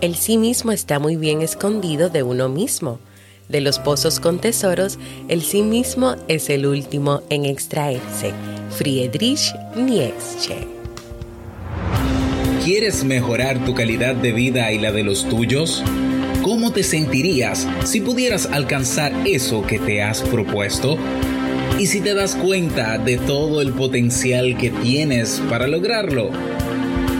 El sí mismo está muy bien escondido de uno mismo. De los pozos con tesoros, el sí mismo es el último en extraerse. Friedrich Nietzsche. ¿Quieres mejorar tu calidad de vida y la de los tuyos? ¿Cómo te sentirías si pudieras alcanzar eso que te has propuesto? ¿Y si te das cuenta de todo el potencial que tienes para lograrlo?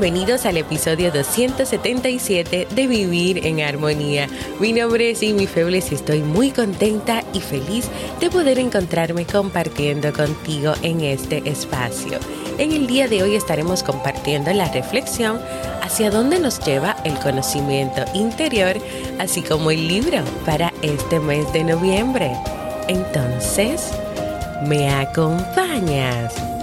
Bienvenidos al episodio 277 de Vivir en Armonía. Mi nombre es Amy Febles y estoy muy contenta y feliz de poder encontrarme compartiendo contigo en este espacio. En el día de hoy estaremos compartiendo la reflexión hacia dónde nos lleva el conocimiento interior, así como el libro para este mes de noviembre. Entonces, ¿me acompañas?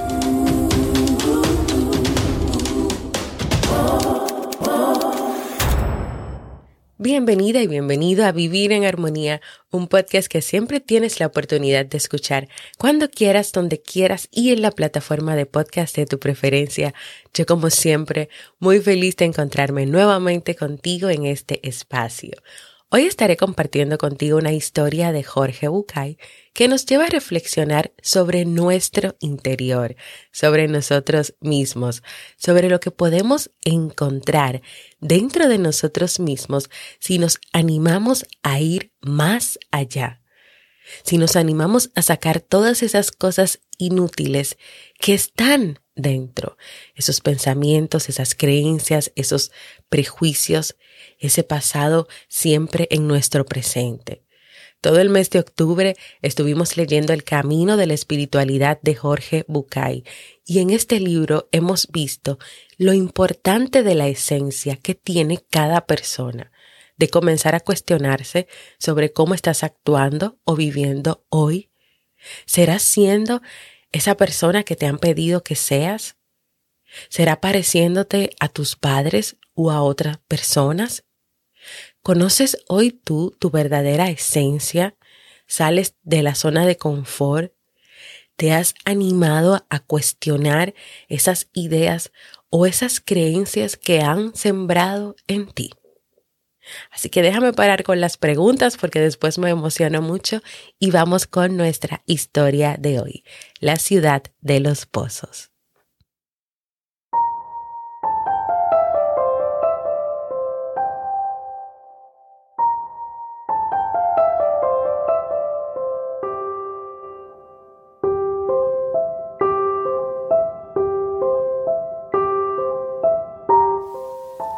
Bienvenida y bienvenido a Vivir en Armonía, un podcast que siempre tienes la oportunidad de escuchar cuando quieras, donde quieras y en la plataforma de podcast de tu preferencia. Yo como siempre, muy feliz de encontrarme nuevamente contigo en este espacio. Hoy estaré compartiendo contigo una historia de Jorge Bucay que nos lleva a reflexionar sobre nuestro interior, sobre nosotros mismos, sobre lo que podemos encontrar dentro de nosotros mismos si nos animamos a ir más allá, si nos animamos a sacar todas esas cosas inútiles que están dentro, esos pensamientos, esas creencias, esos prejuicios, ese pasado siempre en nuestro presente. Todo el mes de octubre estuvimos leyendo El Camino de la Espiritualidad de Jorge Bucay y en este libro hemos visto lo importante de la esencia que tiene cada persona, de comenzar a cuestionarse sobre cómo estás actuando o viviendo hoy. ¿Serás siendo esa persona que te han pedido que seas? ¿Será pareciéndote a tus padres o a otras personas? ¿Conoces hoy tú tu verdadera esencia? ¿Sales de la zona de confort? ¿Te has animado a cuestionar esas ideas o esas creencias que han sembrado en ti? Así que déjame parar con las preguntas porque después me emociono mucho y vamos con nuestra historia de hoy, la ciudad de los pozos.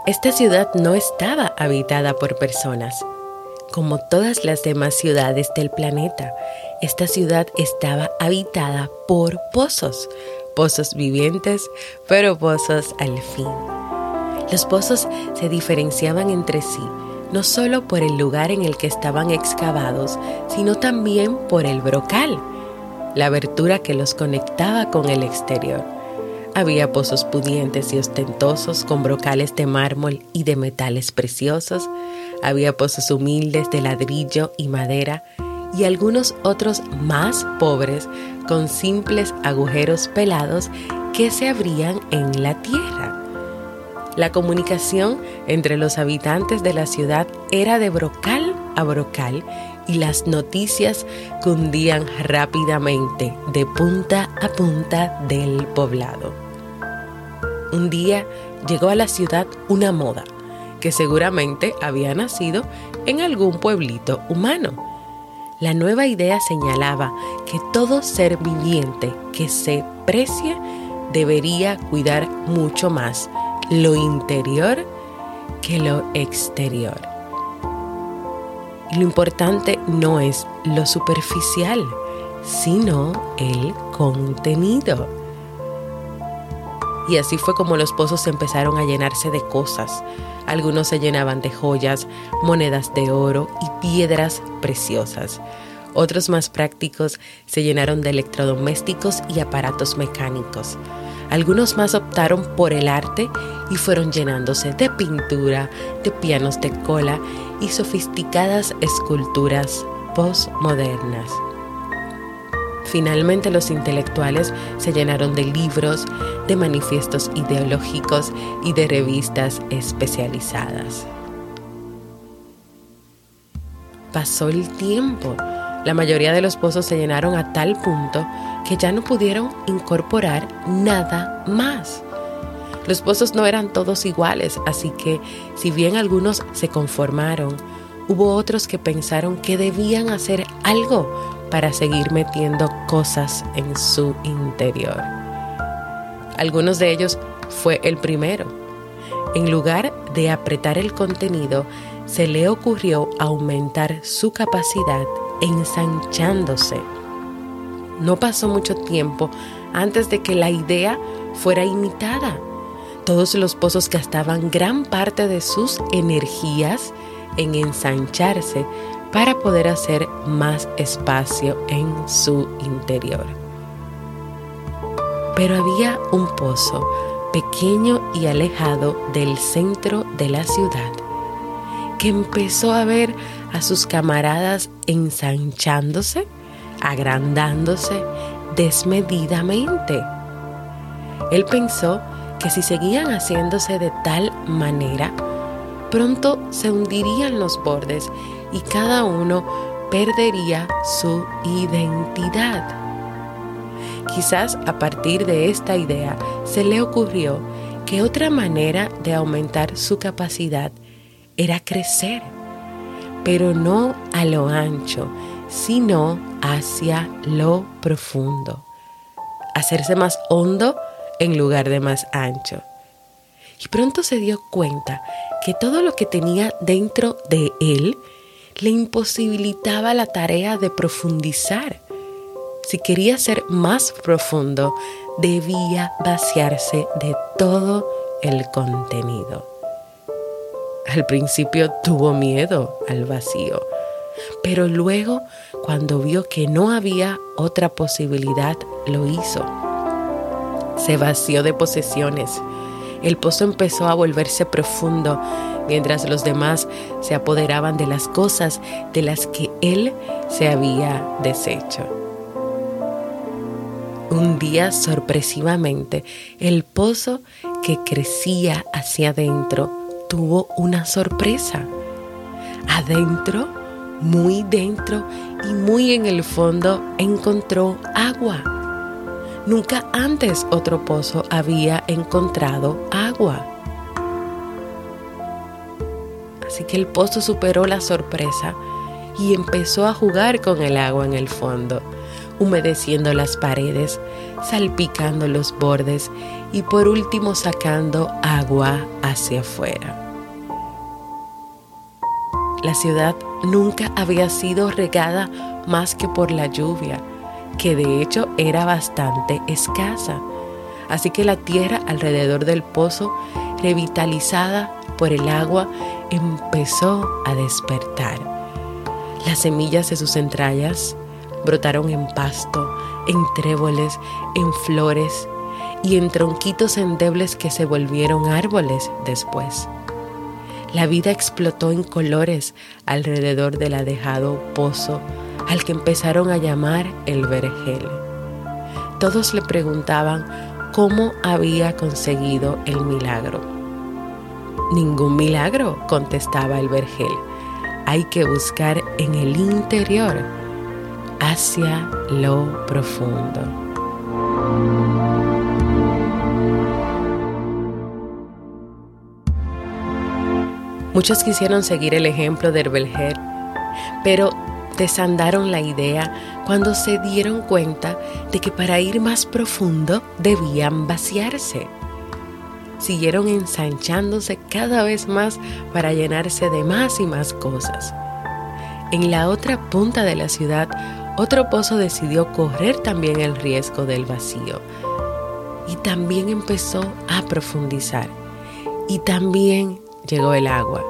Esta ciudad no estaba habitada por personas. Como todas las demás ciudades del planeta, esta ciudad estaba habitada por pozos, pozos vivientes, pero pozos al fin. Los pozos se diferenciaban entre sí, no solo por el lugar en el que estaban excavados, sino también por el brocal, la abertura que los conectaba con el exterior. Había pozos pudientes y ostentosos con brocales de mármol y de metales preciosos. Había pozos humildes de ladrillo y madera y algunos otros más pobres con simples agujeros pelados que se abrían en la tierra. La comunicación entre los habitantes de la ciudad era de brocal a brocal y las noticias cundían rápidamente de punta a punta del poblado. Un día llegó a la ciudad una moda que seguramente había nacido en algún pueblito humano. La nueva idea señalaba que todo ser viviente que se precie debería cuidar mucho más lo interior que lo exterior. Y lo importante no es lo superficial, sino el contenido. Y así fue como los pozos empezaron a llenarse de cosas. Algunos se llenaban de joyas, monedas de oro y piedras preciosas. Otros más prácticos se llenaron de electrodomésticos y aparatos mecánicos. Algunos más optaron por el arte y fueron llenándose de pintura, de pianos de cola y sofisticadas esculturas postmodernas. Finalmente los intelectuales se llenaron de libros, de manifiestos ideológicos y de revistas especializadas. Pasó el tiempo. La mayoría de los pozos se llenaron a tal punto que ya no pudieron incorporar nada más. Los pozos no eran todos iguales, así que si bien algunos se conformaron, hubo otros que pensaron que debían hacer algo para seguir metiendo cosas en su interior. Algunos de ellos fue el primero. En lugar de apretar el contenido, se le ocurrió aumentar su capacidad ensanchándose. No pasó mucho tiempo antes de que la idea fuera imitada. Todos los pozos gastaban gran parte de sus energías en ensancharse para poder hacer más espacio en su interior. Pero había un pozo pequeño y alejado del centro de la ciudad que empezó a ver a sus camaradas ensanchándose, agrandándose desmedidamente. Él pensó que si seguían haciéndose de tal manera, pronto se hundirían los bordes y cada uno perdería su identidad. Quizás a partir de esta idea se le ocurrió que otra manera de aumentar su capacidad era crecer, pero no a lo ancho, sino hacia lo profundo. Hacerse más hondo en lugar de más ancho. Y pronto se dio cuenta que todo lo que tenía dentro de él le imposibilitaba la tarea de profundizar. Si quería ser más profundo, debía vaciarse de todo el contenido. Al principio tuvo miedo al vacío, pero luego, cuando vio que no había otra posibilidad, lo hizo. Se vació de posesiones. El pozo empezó a volverse profundo mientras los demás se apoderaban de las cosas de las que él se había deshecho. Un día, sorpresivamente, el pozo que crecía hacia adentro tuvo una sorpresa. Adentro, muy dentro y muy en el fondo, encontró agua. Nunca antes otro pozo había encontrado agua. Así que el pozo superó la sorpresa y empezó a jugar con el agua en el fondo, humedeciendo las paredes, salpicando los bordes y por último sacando agua hacia afuera. La ciudad nunca había sido regada más que por la lluvia, que de hecho era bastante escasa. Así que la tierra alrededor del pozo, revitalizada por el agua, empezó a despertar. Las semillas de sus entrañas brotaron en pasto, en tréboles, en flores y en tronquitos endebles que se volvieron árboles después. La vida explotó en colores alrededor del adejado pozo al que empezaron a llamar el vergel. Todos le preguntaban cómo había conseguido el milagro. Ningún milagro, contestaba el vergel. Hay que buscar en el interior, hacia lo profundo. Muchos quisieron seguir el ejemplo de Herbelher, pero desandaron la idea cuando se dieron cuenta de que para ir más profundo debían vaciarse. Siguieron ensanchándose cada vez más para llenarse de más y más cosas. En la otra punta de la ciudad, otro pozo decidió correr también el riesgo del vacío y también empezó a profundizar y también llegó el agua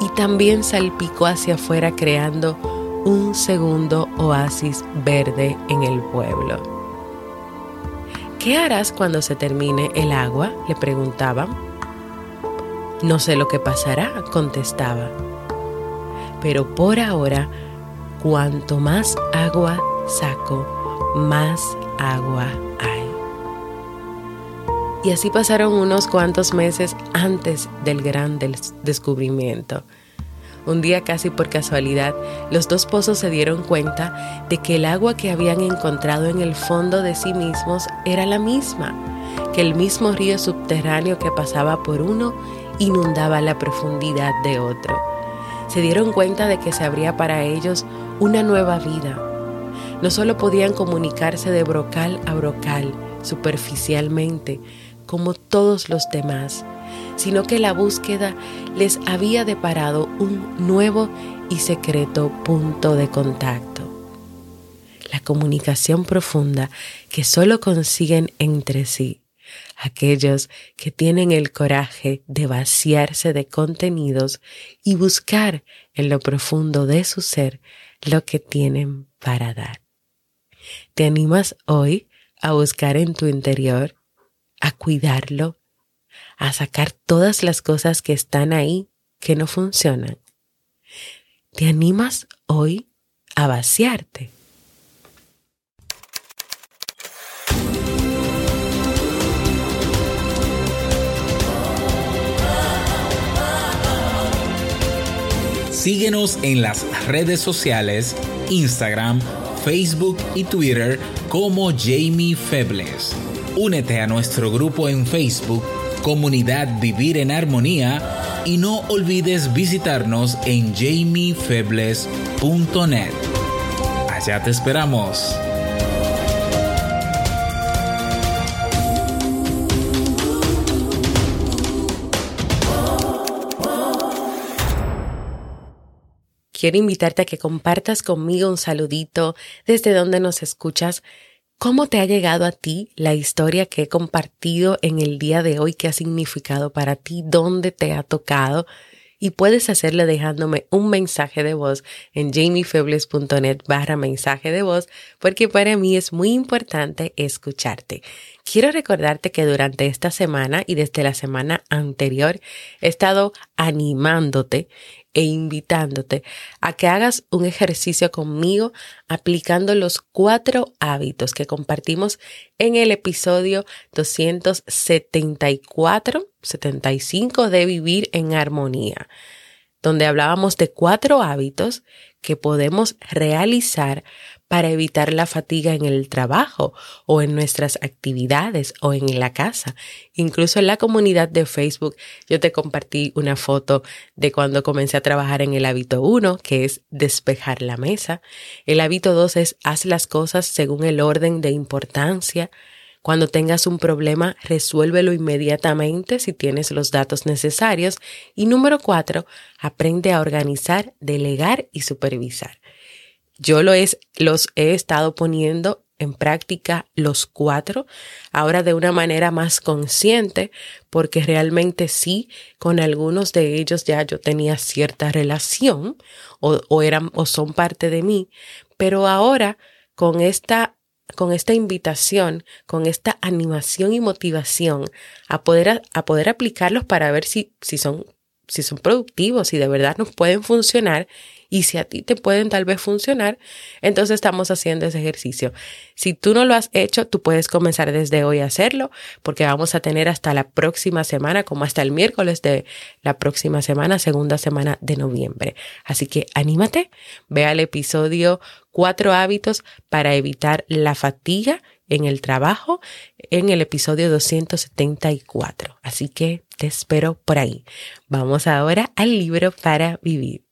y también salpicó hacia afuera creando un segundo oasis verde en el pueblo. ¿Qué harás cuando se termine el agua? le preguntaban. No sé lo que pasará, contestaba. Pero por ahora, cuanto más agua saco, más agua hay. Y así pasaron unos cuantos meses antes del gran descubrimiento. Un día casi por casualidad, los dos pozos se dieron cuenta de que el agua que habían encontrado en el fondo de sí mismos era la misma, que el mismo río subterráneo que pasaba por uno inundaba la profundidad de otro. Se dieron cuenta de que se abría para ellos una nueva vida. No solo podían comunicarse de brocal a brocal, superficialmente, como todos los demás, sino que la búsqueda les había deparado un nuevo y secreto punto de contacto. La comunicación profunda que solo consiguen entre sí aquellos que tienen el coraje de vaciarse de contenidos y buscar en lo profundo de su ser lo que tienen para dar. ¿Te animas hoy a buscar en tu interior, a cuidarlo, a sacar todas las cosas que están ahí que no funcionan. ¿Te animas hoy a vaciarte? Síguenos en las redes sociales, Instagram, Facebook y Twitter como Jamie Febles. Únete a nuestro grupo en Facebook comunidad Vivir en Armonía y no olvides visitarnos en jamiefebles.net. Allá te esperamos. Quiero invitarte a que compartas conmigo un saludito desde donde nos escuchas ¿Cómo te ha llegado a ti la historia que he compartido en el día de hoy? ¿Qué ha significado para ti? ¿Dónde te ha tocado? Y puedes hacerle dejándome un mensaje de voz en jamiefebles.net barra mensaje de voz porque para mí es muy importante escucharte. Quiero recordarte que durante esta semana y desde la semana anterior he estado animándote e invitándote a que hagas un ejercicio conmigo aplicando los cuatro hábitos que compartimos en el episodio 274, 75 de Vivir en Armonía, donde hablábamos de cuatro hábitos que podemos realizar para evitar la fatiga en el trabajo o en nuestras actividades o en la casa. Incluso en la comunidad de Facebook yo te compartí una foto de cuando comencé a trabajar en el hábito 1, que es despejar la mesa. El hábito 2 es haz las cosas según el orden de importancia. Cuando tengas un problema, resuélvelo inmediatamente si tienes los datos necesarios. Y número cuatro, aprende a organizar, delegar y supervisar. Yo lo es, los he estado poniendo en práctica los cuatro, ahora de una manera más consciente, porque realmente sí, con algunos de ellos ya yo tenía cierta relación o, o eran o son parte de mí, pero ahora con esta con esta invitación, con esta animación y motivación a poder, a poder aplicarlos para ver si, si, son, si son productivos, si de verdad nos pueden funcionar y si a ti te pueden tal vez funcionar, entonces estamos haciendo ese ejercicio. Si tú no lo has hecho, tú puedes comenzar desde hoy a hacerlo porque vamos a tener hasta la próxima semana, como hasta el miércoles de la próxima semana, segunda semana de noviembre. Así que anímate, ve al episodio cuatro hábitos para evitar la fatiga en el trabajo en el episodio 274. Así que te espero por ahí. Vamos ahora al libro para vivir.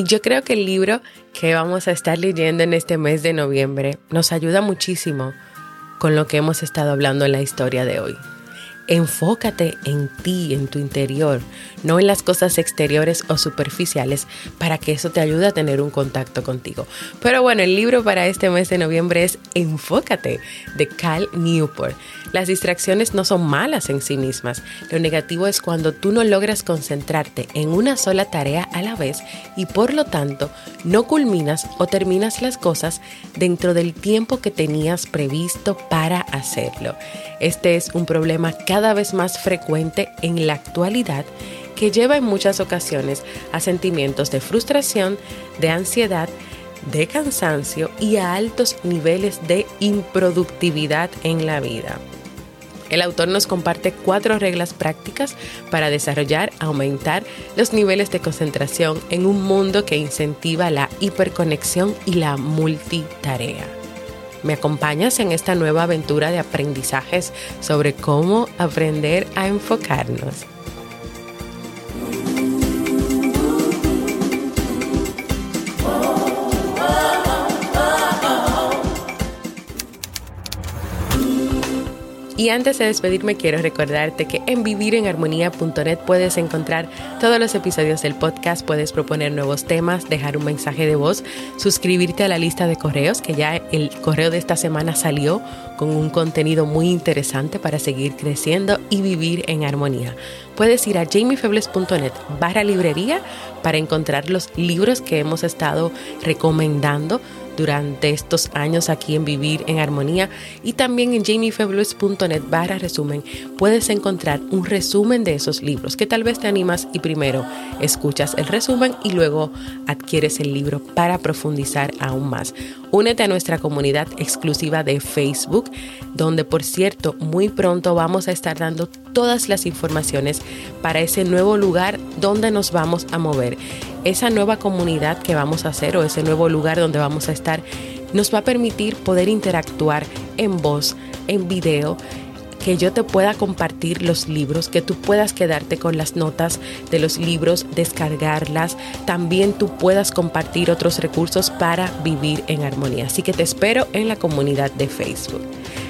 Y yo creo que el libro que vamos a estar leyendo en este mes de noviembre nos ayuda muchísimo con lo que hemos estado hablando en la historia de hoy. Enfócate en ti, en tu interior, no en las cosas exteriores o superficiales, para que eso te ayude a tener un contacto contigo. Pero bueno, el libro para este mes de noviembre es Enfócate de Cal Newport. Las distracciones no son malas en sí mismas. Lo negativo es cuando tú no logras concentrarte en una sola tarea a la vez y por lo tanto no culminas o terminas las cosas dentro del tiempo que tenías previsto para hacerlo. Este es un problema cada vez más frecuente en la actualidad que lleva en muchas ocasiones a sentimientos de frustración, de ansiedad, de cansancio y a altos niveles de improductividad en la vida. El autor nos comparte cuatro reglas prácticas para desarrollar, aumentar los niveles de concentración en un mundo que incentiva la hiperconexión y la multitarea. ¿Me acompañas en esta nueva aventura de aprendizajes sobre cómo aprender a enfocarnos? Y antes de despedirme quiero recordarte que en vivirenharmonía.net puedes encontrar todos los episodios del podcast, puedes proponer nuevos temas, dejar un mensaje de voz, suscribirte a la lista de correos, que ya el correo de esta semana salió con un contenido muy interesante para seguir creciendo y vivir en armonía. Puedes ir a jamiefebles.net barra librería para encontrar los libros que hemos estado recomendando durante estos años aquí en Vivir en Armonía y también en jamiefabulous.net barra resumen puedes encontrar un resumen de esos libros que tal vez te animas y primero escuchas el resumen y luego adquieres el libro para profundizar aún más. Únete a nuestra comunidad exclusiva de Facebook, donde por cierto muy pronto vamos a estar dando todas las informaciones para ese nuevo lugar donde nos vamos a mover esa nueva comunidad que vamos a hacer o ese nuevo lugar donde vamos a estar nos va a permitir poder interactuar en voz, en video, que yo te pueda compartir los libros, que tú puedas quedarte con las notas de los libros, descargarlas, también tú puedas compartir otros recursos para vivir en armonía. Así que te espero en la comunidad de Facebook.